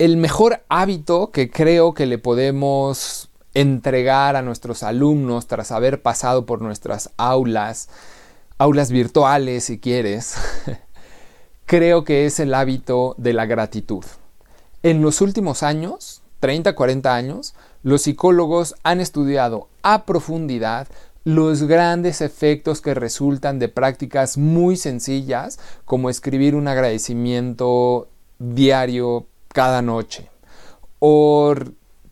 el mejor hábito que creo que le podemos entregar a nuestros alumnos tras haber pasado por nuestras aulas, aulas virtuales si quieres, creo que es el hábito de la gratitud. En los últimos años, 30, 40 años, los psicólogos han estudiado a profundidad los grandes efectos que resultan de prácticas muy sencillas como escribir un agradecimiento diario cada noche o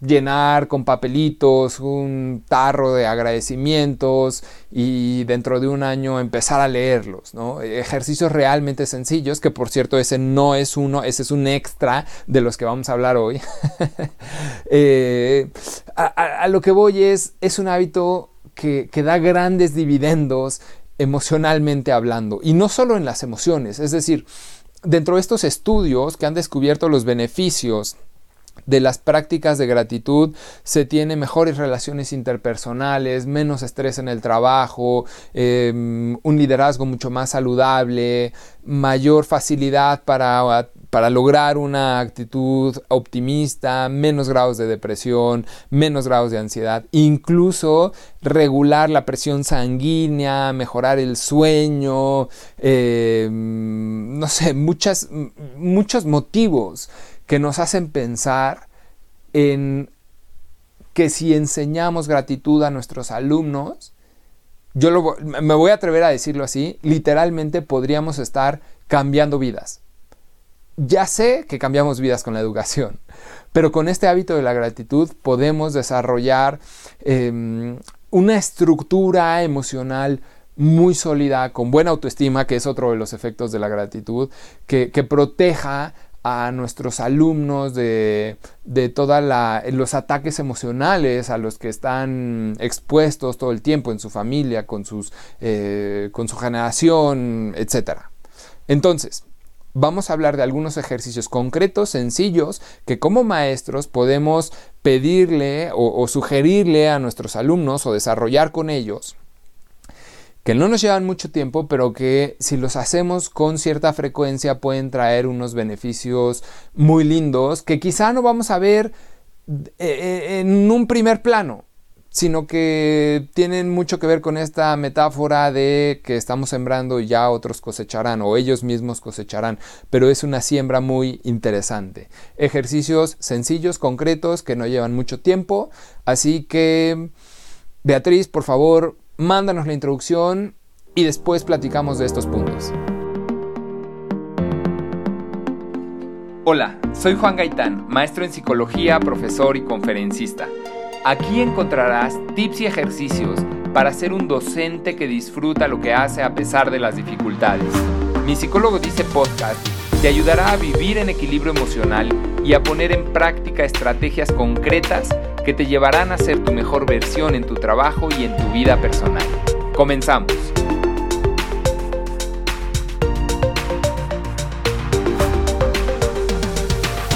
llenar con papelitos un tarro de agradecimientos y dentro de un año empezar a leerlos, ¿no? Ejercicios realmente sencillos, que por cierto ese no es uno, ese es un extra de los que vamos a hablar hoy. Eh, a, lo que voy es, es un hábito que, que da grandes dividendos emocionalmente hablando, y no solo en las emociones, es decir, dentro de estos estudios que han descubierto los beneficios de las prácticas de gratitud se tiene mejores relaciones interpersonales, menos estrés en el trabajo, em, un liderazgo mucho más saludable, mayor facilidad para, para lograr una actitud optimista, menos grados de depresión, menos grados de ansiedad, incluso regular la presión sanguínea, mejorar el sueño, em, no sé, muchas, muchos motivos que nos hacen pensar en que si enseñamos gratitud a nuestros alumnos, yo me voy a atrever a decirlo así, literalmente podríamos estar cambiando vidas. Ya sé que cambiamos vidas con la educación, pero con este hábito de la gratitud podemos desarrollar em, una estructura emocional muy sólida, con buena autoestima, que es otro de los efectos de la gratitud, que proteja a nuestros alumnos de, de todos los ataques emocionales a los que están expuestos todo el tiempo en su familia, con, sus, eh, con su generación, etc. Entonces, vamos a hablar de algunos ejercicios concretos, sencillos, que como maestros podemos pedirle o sugerirle a nuestros alumnos o desarrollar con ellos que no nos llevan mucho tiempo, pero que si los hacemos con cierta frecuencia pueden traer unos beneficios muy lindos que quizá no vamos a ver eh, eh, en un primer plano, sino que tienen mucho que ver con esta metáfora de que estamos sembrando y ya otros cosecharán o ellos mismos cosecharán, pero es una siembra muy interesante. Ejercicios sencillos, concretos, que no llevan mucho tiempo, así que Beatriz, por favor, mándanos la introducción y después platicamos de estos puntos. Hola, soy Juan Gaitán, maestro en psicología, profesor y conferencista. Aquí encontrarás tips y ejercicios para ser un docente que disfruta lo que hace a pesar de las dificultades. Mi psicólogo dice podcast te ayudará a vivir en equilibrio emocional y a poner en práctica estrategias concretas que te llevarán a ser tu mejor versión en tu trabajo y en tu vida personal. Comenzamos.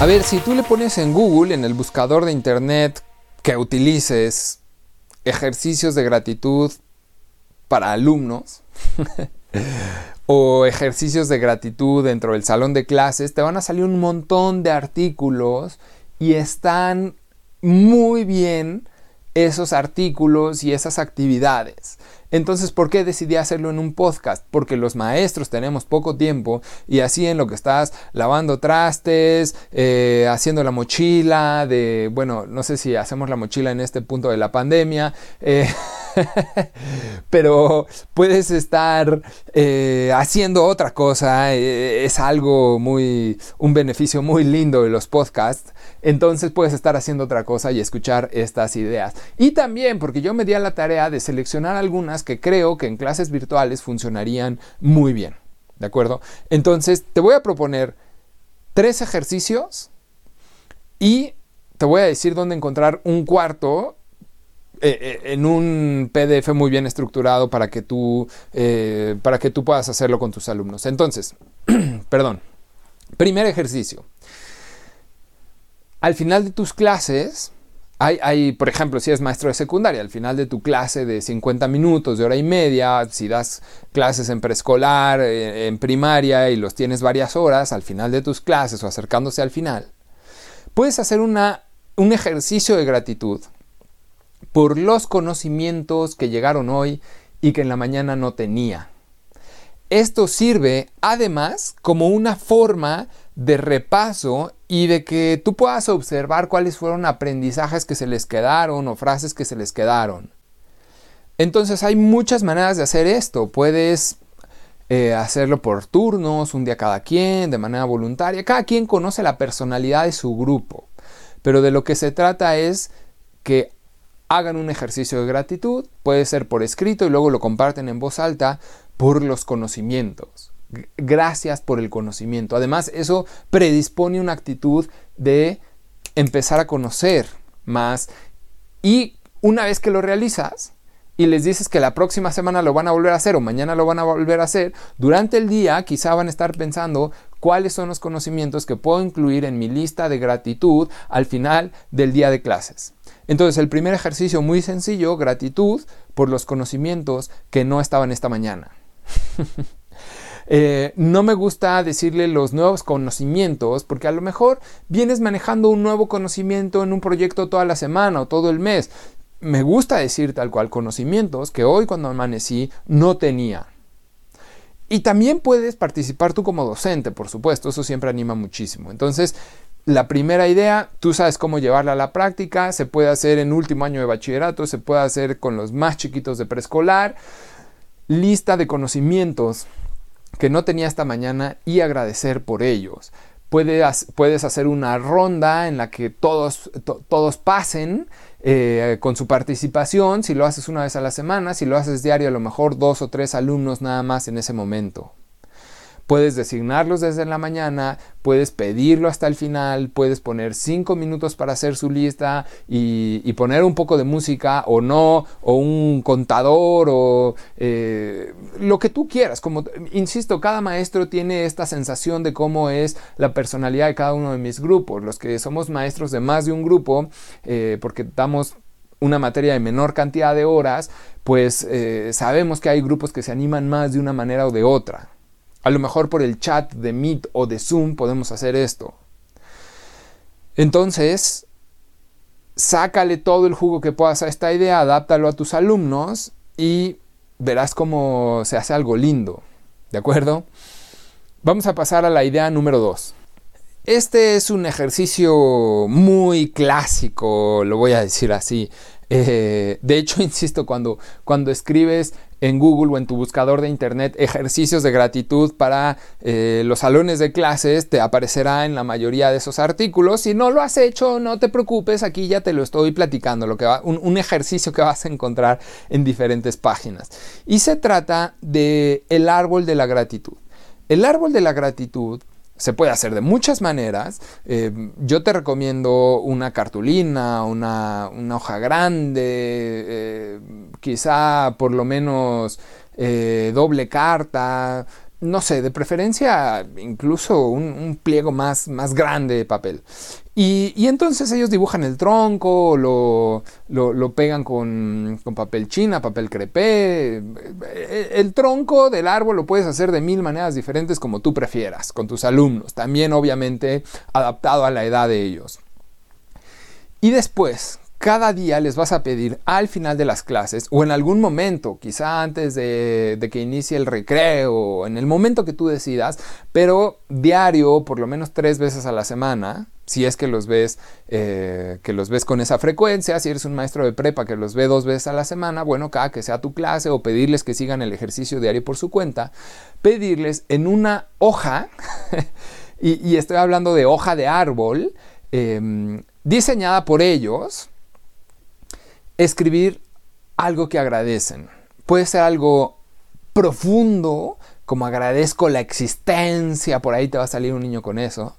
A ver, si tú le pones en Google, en el buscador de Internet que utilices ejercicios de gratitud para alumnos o ejercicios de gratitud dentro del salón de clases, te van a salir un montón de artículos y están muy bien esos artículos y esas actividades. Entonces, ¿por qué decidí hacerlo en un podcast? Porque los maestros tenemos poco tiempo y así en lo que estás lavando trastes, eh, haciendo la mochila, de, bueno, no sé si hacemos la mochila en este punto de la pandemia, eh, pero puedes estar eh, haciendo otra cosa, es algo muy, un beneficio muy lindo de los podcasts. Entonces puedes estar haciendo otra cosa y escuchar estas ideas. Y también porque yo me di a la tarea de seleccionar algunas que creo que en clases virtuales funcionarían muy bien. ¿De acuerdo? Entonces te voy a proponer tres ejercicios y te voy a decir dónde encontrar un cuarto eh, eh, en un PDF muy bien estructurado para que tú, eh, para que tú puedas hacerlo con tus alumnos. Entonces, perdón. Primer ejercicio. Al final de tus clases, hay, por ejemplo, si eres maestro de secundaria, al final de tu clase de 50 minutos, de hora y media, si das clases en preescolar, en primaria y los tienes varias horas, al final de tus clases o acercándose al final, puedes hacer una, un ejercicio de gratitud por los conocimientos que llegaron hoy y que en la mañana no tenía. Esto sirve además como una forma de repaso y de que tú puedas observar cuáles fueron aprendizajes que se les quedaron o frases que se les quedaron. Entonces hay muchas maneras de hacer esto. Puedes eh, hacerlo por turnos, un día cada quien, de manera voluntaria. Cada quien conoce la personalidad de su grupo. Pero de lo que se trata es que hagan un ejercicio de gratitud, puede ser por escrito y luego lo comparten en voz alta por los conocimientos. Gracias por el conocimiento. Además, eso predispone una actitud de empezar a conocer más y una vez que lo realizas, y les dices que la próxima semana lo van a volver a hacer o mañana lo van a volver a hacer, durante el día quizá van a estar pensando cuáles son los conocimientos que puedo incluir en mi lista de gratitud al final del día de clases. Entonces el primer ejercicio muy sencillo, gratitud por los conocimientos que no estaban esta mañana. Eh, no me gusta decirle los nuevos conocimientos porque a lo mejor vienes manejando un nuevo conocimiento en un proyecto toda la semana o todo el mes me gusta decir tal cual conocimientos que hoy cuando amanecí no tenía. Y también puedes participar tú como docente, por supuesto, eso siempre anima muchísimo. Entonces, la primera idea, tú sabes cómo llevarla a la práctica, se puede hacer en último año de bachillerato, se puede hacer con los más chiquitos de preescolar, lista de conocimientos que no tenía esta mañana y agradecer por ellos. Puedes, hacer una ronda en la que todos, todos pasen eh, con su participación, si lo haces una vez a la semana, si lo haces diario, a lo mejor dos o tres alumnos nada más en ese momento. Puedes designarlos desde la mañana, puedes pedirlo hasta el final, puedes poner cinco minutos para hacer su lista y, poner un poco de música o no, o un contador o eh, lo que tú quieras. Como insisto, cada maestro tiene esta sensación de cómo es la personalidad de cada uno de mis grupos. Los que somos maestros de más de un grupo, eh, porque damos una materia de menor cantidad de horas, pues eh, sabemos que hay grupos que se animan más de una manera o de otra. A lo mejor por el chat de Meet o de Zoom podemos hacer esto. Entonces, sácale todo el jugo que puedas a esta idea, adáptalo a tus alumnos y verás cómo se hace algo lindo. ¿De acuerdo? Vamos a pasar a la idea número 2. Este es un ejercicio muy clásico, lo voy a decir así. Eh, de hecho, insisto, cuando, cuando escribes en Google o en tu buscador de internet ejercicios de gratitud para eh, los salones de clases, te aparecerá en la mayoría de esos artículos. Si no lo has hecho, no te preocupes, aquí ya te lo estoy platicando, lo que va, un, ejercicio que vas a encontrar en diferentes páginas. Y se trata de el árbol de la gratitud. El árbol de la gratitud se puede hacer de muchas maneras. Eh, yo te recomiendo una cartulina, una, hoja grande, eh, quizá por lo menos eh, doble carta, no sé, de preferencia incluso un, pliego más, más, grande de papel. Y, entonces ellos dibujan el tronco, lo, lo, pegan con, con, papel china, papel crepé. El tronco del árbol lo puedes hacer de mil maneras diferentes como tú prefieras, con tus alumnos, también obviamente adaptado a la edad de ellos. Y después, cada día les vas a pedir al final de las clases o en algún momento, quizá antes de, que inicie el recreo, en el momento que tú decidas, pero diario, por lo menos tres veces a la semana, si es que los ves, eh, que los ves con esa frecuencia, si eres un maestro de prepa que los ve dos veces a la semana, bueno, cada que sea tu clase o pedirles que sigan el ejercicio diario por su cuenta, pedirles en una hoja, y, estoy hablando de hoja de árbol, em, diseñada por ellos, escribir algo que agradecen. Puede ser algo profundo, como agradezco la existencia, por ahí te va a salir un niño con eso.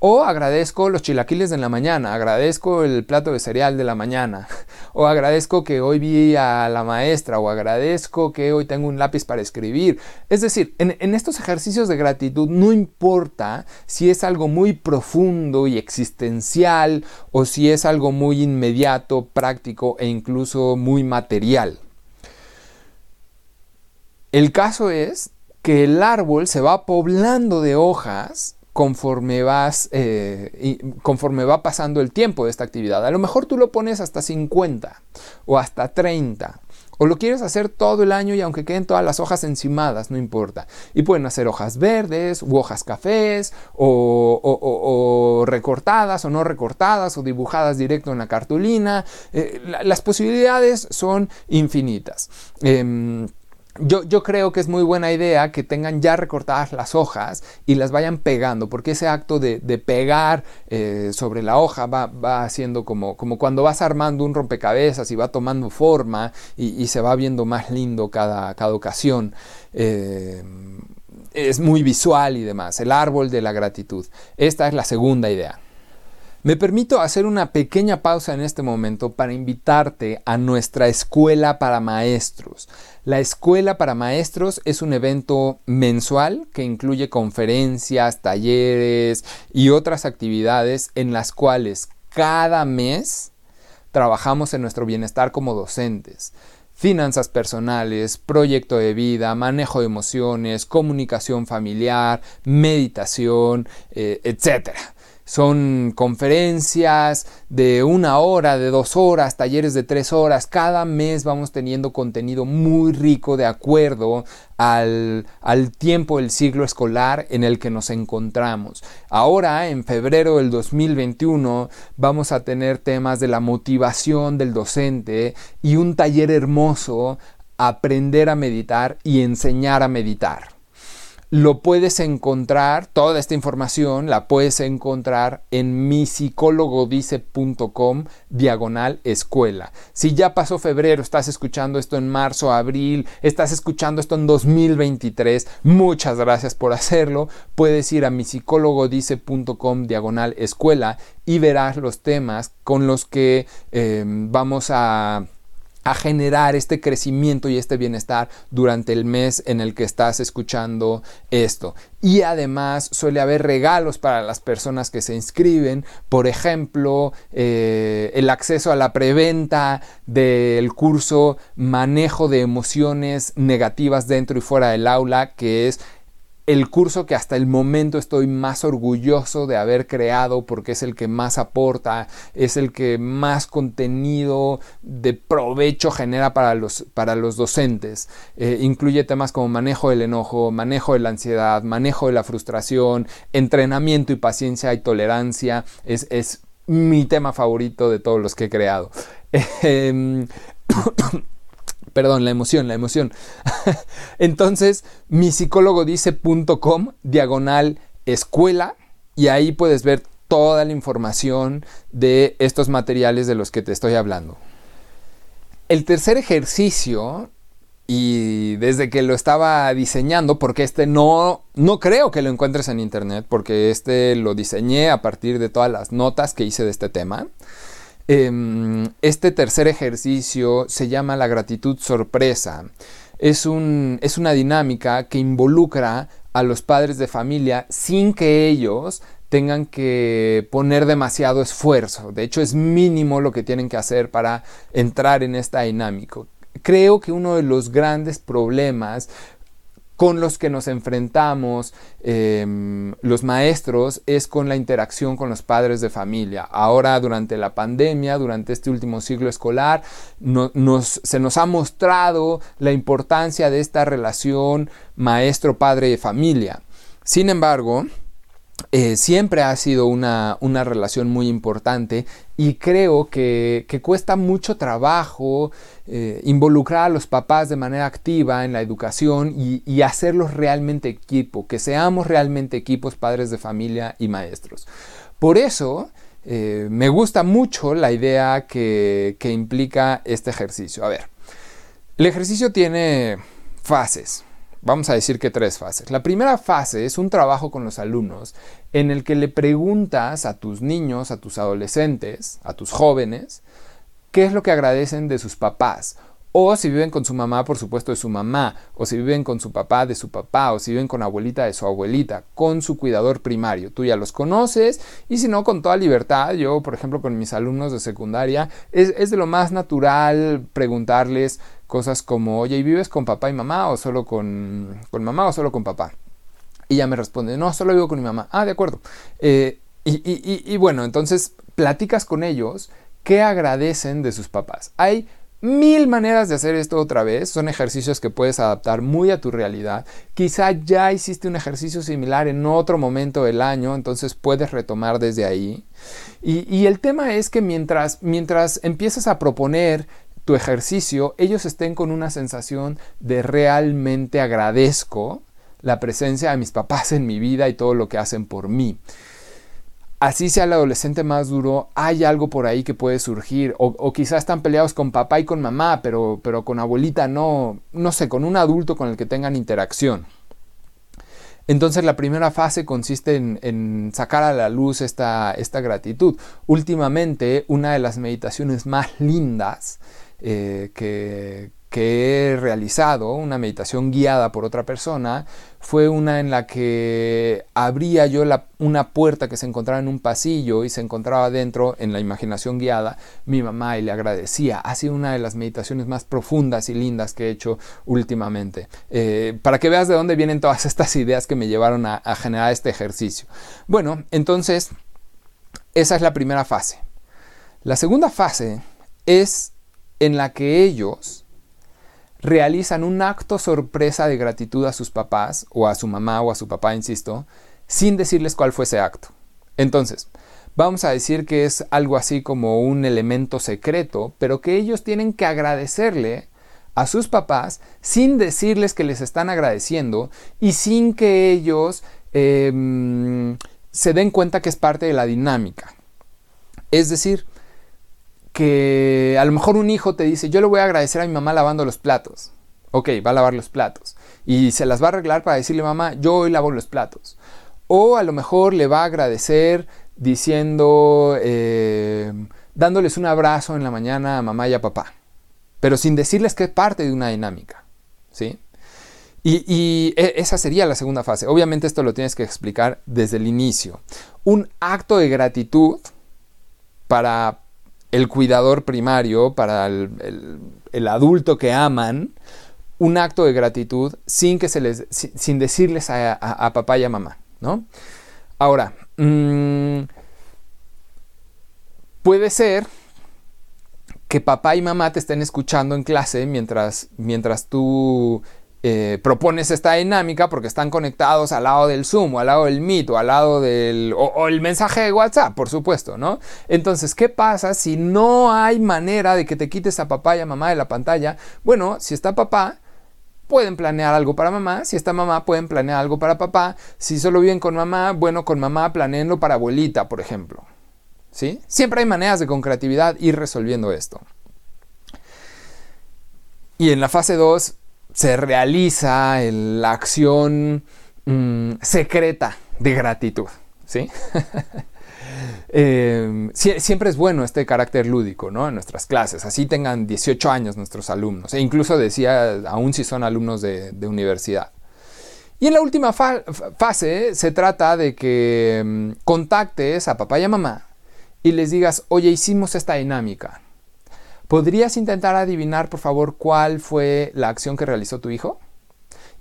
O agradezco los chilaquiles de la mañana, agradezco el plato de cereal de la mañana, o agradezco que hoy vi a la maestra, o agradezco que hoy tengo un lápiz para escribir. Es decir, en, estos ejercicios de gratitud no importa si es algo muy profundo y existencial, o si es algo muy inmediato, práctico e incluso muy material. El caso es que el árbol se va poblando de hojas conforme vas, eh, conforme va pasando el tiempo de esta actividad. A lo mejor tú lo pones hasta 50 o hasta 30. O lo quieres hacer todo el año y aunque queden todas las hojas encimadas, no importa. Y pueden hacer hojas verdes u hojas cafés o, recortadas o no recortadas o dibujadas directo en la cartulina. Eh, las posibilidades son infinitas. Em, yo, creo que es muy buena idea que tengan ya recortadas las hojas y las vayan pegando, porque ese acto de, pegar eh, sobre la hoja va, va haciendo como, como, cuando vas armando un rompecabezas y va tomando forma y, se va viendo más lindo cada, cada ocasión. Eh, es muy visual y demás, el árbol de la gratitud. Esta es la segunda idea. Me permito hacer una pequeña pausa en este momento para invitarte a nuestra escuela para maestros. La escuela para maestros es un evento mensual que incluye conferencias, talleres y otras actividades en las cuales cada mes trabajamos en nuestro bienestar como docentes finanzas personales, proyecto de vida, manejo de emociones, comunicación familiar, meditación, eh, etc. Son conferencias de una hora, de dos horas, talleres de tres horas. Cada mes vamos teniendo contenido muy rico de acuerdo al, al, tiempo del siglo escolar en el que nos encontramos. Ahora, en febrero del 2021, vamos a tener temas de la motivación del docente y un taller hermoso, aprender a meditar y enseñar a meditar lo puedes encontrar, toda esta información la puedes encontrar en misicólogodice.com diagonal escuela. Si ya pasó febrero, estás escuchando esto en marzo, abril, estás escuchando esto en 2023, muchas gracias por hacerlo. Puedes ir a misicólogodice.com diagonal escuela y verás los temas con los que eh, vamos a a generar este crecimiento y este bienestar durante el mes en el que estás escuchando esto. Y además suele haber regalos para las personas que se inscriben, por ejemplo, eh, el acceso a la preventa del curso Manejo de emociones negativas dentro y fuera del aula, que es el curso que hasta el momento estoy más orgulloso de haber creado porque es el que más aporta, es el que más contenido de provecho genera para los, para los docentes. Eh, incluye temas como manejo del enojo, manejo de la ansiedad, manejo de la frustración, entrenamiento y paciencia y tolerancia. Es, es mi tema favorito de todos los que he creado. Perdón, la emoción, la emoción. Entonces, mi psicólogo dice.com, diagonal escuela, y ahí puedes ver toda la información de estos materiales de los que te estoy hablando. El tercer ejercicio, y desde que lo estaba diseñando, porque este no, no creo que lo encuentres en internet, porque este lo diseñé a partir de todas las notas que hice de este tema. Em, este tercer ejercicio se llama la gratitud sorpresa. Es, es una dinámica que involucra a los padres de familia sin que ellos tengan que poner demasiado esfuerzo. De hecho, es mínimo lo que tienen que hacer para entrar en esta dinámica. Creo que uno de los grandes problemas con los que nos enfrentamos em, los maestros es con la interacción con los padres de familia. Ahora durante la pandemia, durante este último siglo escolar, se nos ha mostrado la importancia de esta relación maestro-padre de familia. Sin embargo, eh, siempre ha sido una, relación muy importante y creo que, cuesta mucho trabajo eh, involucrar a los papás de manera activa en la educación y, hacerlos realmente equipo, que seamos realmente equipos padres de familia y maestros. Por eso eh, me gusta mucho la idea que implica este ejercicio. A ver, el ejercicio tiene fases. Vamos a decir que tres fases. La primera fase es un trabajo con los alumnos en el que le preguntas a tus niños, a tus adolescentes, a tus jóvenes, qué es lo que agradecen de sus papás. O si viven con su mamá, por supuesto, de su mamá. O si viven con su papá, de su papá. O si viven con abuelita, de su abuelita. Con su cuidador primario. Tú ya los conoces. Y si no, con toda libertad. Yo, por ejemplo, con mis alumnos de secundaria, es, es de lo más natural preguntarles Cosas como, oye, ¿y vives con papá y mamá o solo con, con mamá o solo con papá? Y ya me responde, no, solo vivo con mi mamá. Ah, de acuerdo. Eh, y, bueno, entonces platicas con ellos qué agradecen de sus papás. Hay mil maneras de hacer esto otra vez. Son ejercicios que puedes adaptar muy a tu realidad. Quizá ya hiciste un ejercicio similar en otro momento del año, entonces puedes retomar desde ahí. Y, el tema es que mientras, mientras empiezas a proponer tu ejercicio, ellos estén con una sensación de realmente agradezco la presencia de mis papás en mi vida y todo lo que hacen por mí. Así sea el adolescente más duro, hay algo por ahí que puede surgir. O, quizás están peleados con papá y con mamá, pero, pero con abuelita no, no sé, con un adulto con el que tengan interacción. Entonces la primera fase consiste en, sacar a la luz esta, esta, gratitud. Últimamente, una de las meditaciones más lindas eh, que, he realizado, una meditación guiada por otra persona, fue una en la que abría yo una puerta que se encontraba en un pasillo y se encontraba dentro, en la imaginación guiada, mi mamá y le agradecía. Ha sido una de las meditaciones más profundas y lindas que he hecho últimamente. Eh, para que veas de dónde vienen todas estas ideas que me llevaron a generar este ejercicio. Bueno, entonces, esa es la primera fase. La segunda fase es en la que ellos realizan un acto sorpresa de gratitud a sus papás, o a su mamá o a su papá, insisto, sin decirles cuál fue ese acto. Entonces, vamos a decir que es algo así como un elemento secreto, pero que ellos tienen que agradecerle a sus papás sin decirles que les están agradeciendo y sin que ellos em, se den cuenta que es parte de la dinámica. Es decir, que a lo mejor un hijo te dice, yo le voy a agradecer a mi mamá lavando los platos. Ok, va a lavar los platos. Y se las va a arreglar para decirle, mamá, yo hoy lavo los platos. O a lo mejor le va a agradecer diciendo, eh, dándoles un abrazo en la mañana a mamá y a papá. Pero sin decirles que es parte de una dinámica. ¿Sí? Y, e, esa sería la segunda fase. Obviamente esto lo tienes que explicar desde el inicio. Un acto de gratitud para el cuidador primario, para el, adulto que aman, un acto de gratitud sin, que se les, sin, decirles a, papá y a mamá, ¿no? Ahora, mm, puede ser que papá y mamá te estén escuchando en clase mientras, mientras tú eh, propones esta dinámica porque están conectados al lado del Zoom o al lado del Meet o al lado del o, el mensaje de WhatsApp, por supuesto, ¿no? Entonces, ¿qué pasa si no hay manera de que te quites a papá y a mamá de la pantalla? Bueno, si está papá, pueden planear algo para mamá, si está mamá, pueden planear algo para papá, si solo viven con mamá, bueno, con mamá planeenlo para abuelita, por ejemplo. ¿Sí? Siempre hay maneras de con creatividad ir resolviendo esto. Y en la fase 2 se realiza la acción mm, secreta de gratitud. ¿sí? Em, siempre es bueno este carácter lúdico ¿no? en nuestras clases, así tengan 18 años nuestros alumnos, e incluso decía, aún si son alumnos de, universidad. Y en la última fase se trata de que em, contactes a papá y a mamá y les digas, oye, hicimos esta dinámica. ¿Podrías intentar adivinar, por favor, cuál fue la acción que realizó tu hijo?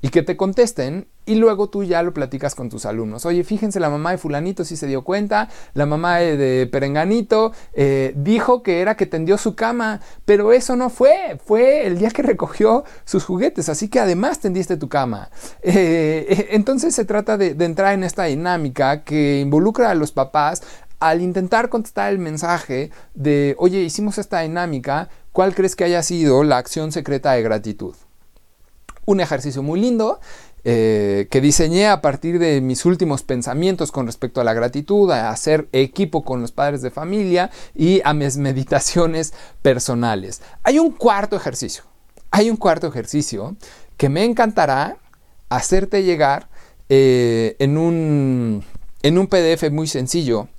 Y que te contesten y luego tú ya lo platicas con tus alumnos. Oye, fíjense, la mamá de fulanito sí se dio cuenta, la mamá de, perenganito eh, dijo que era que tendió su cama, pero eso no fue, fue el día que recogió sus juguetes, así que además tendiste tu cama. Eh, eh, entonces se trata de entrar en esta dinámica que involucra a los papás al intentar contestar el mensaje de, oye, hicimos esta dinámica, ¿cuál crees que haya sido la acción secreta de gratitud? Un ejercicio muy lindo eh, que diseñé a partir de mis últimos pensamientos con respecto a la gratitud, a hacer equipo con los padres de familia y a mis meditaciones personales. Hay un cuarto ejercicio, hay un cuarto ejercicio que me encantará hacerte llegar eh, en, un, en un PDF muy sencillo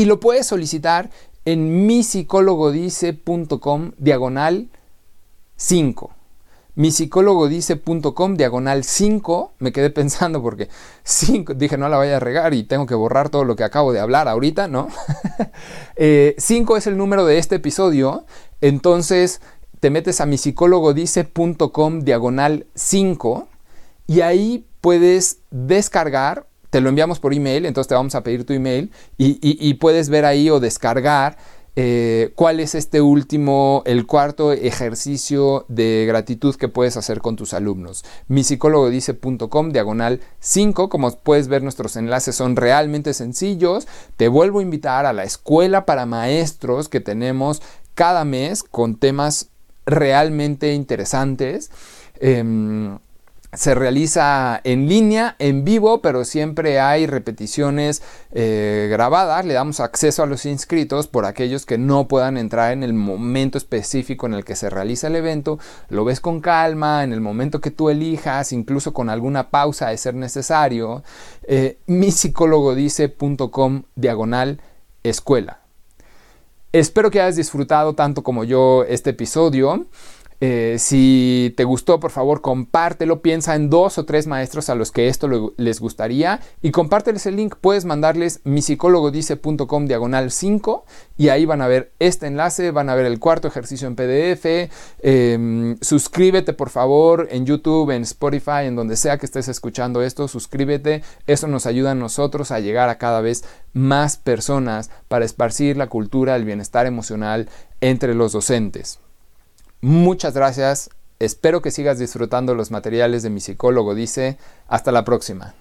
y lo puedes solicitar en misicólogodice.com diagonal 5 misicólogodice.com diagonal 5 me quedé pensando porque 5 dije no la vaya a regar y tengo que borrar todo lo que acabo de hablar ahorita no 5 eh, es el número de este episodio. Entonces te metes a misicólogodice.com diagonal 5 y ahí puedes descargar, te lo enviamos por email, entonces te vamos a pedir tu email y, puedes ver ahí o descargar eh, cuál es este último, el cuarto ejercicio de gratitud que puedes hacer con tus alumnos. Mi psicólogo dice.com diagonal 5, como puedes ver nuestros enlaces son realmente sencillos. Te vuelvo a invitar a la escuela para maestros que tenemos cada mes con temas realmente interesantes. Em, se realiza en línea, en vivo, pero siempre hay repeticiones eh, grabadas. Le damos acceso a los inscritos por aquellos que no puedan entrar en el momento específico en el que se realiza el evento. Lo ves con calma, en el momento que tú elijas, incluso con alguna pausa de ser necesario. Eh, dice.com diagonal escuela. Espero que hayas disfrutado tanto como yo este episodio. Eh, si te gustó, por favor, compártelo. Piensa en dos o tres maestros a los que esto les gustaría y compárteles el link. Puedes mandarles mi dice.com diagonal 5 y ahí van a ver este enlace, van a ver el cuarto ejercicio en PDF. Em, suscríbete, por favor, en YouTube, en Spotify, en donde sea que estés escuchando esto. Suscríbete. Eso nos ayuda a nosotros a llegar a cada vez más personas para esparcir la cultura del bienestar emocional entre los docentes. Muchas gracias. Espero que sigas disfrutando los materiales de mi psicólogo. Dice, hasta la próxima.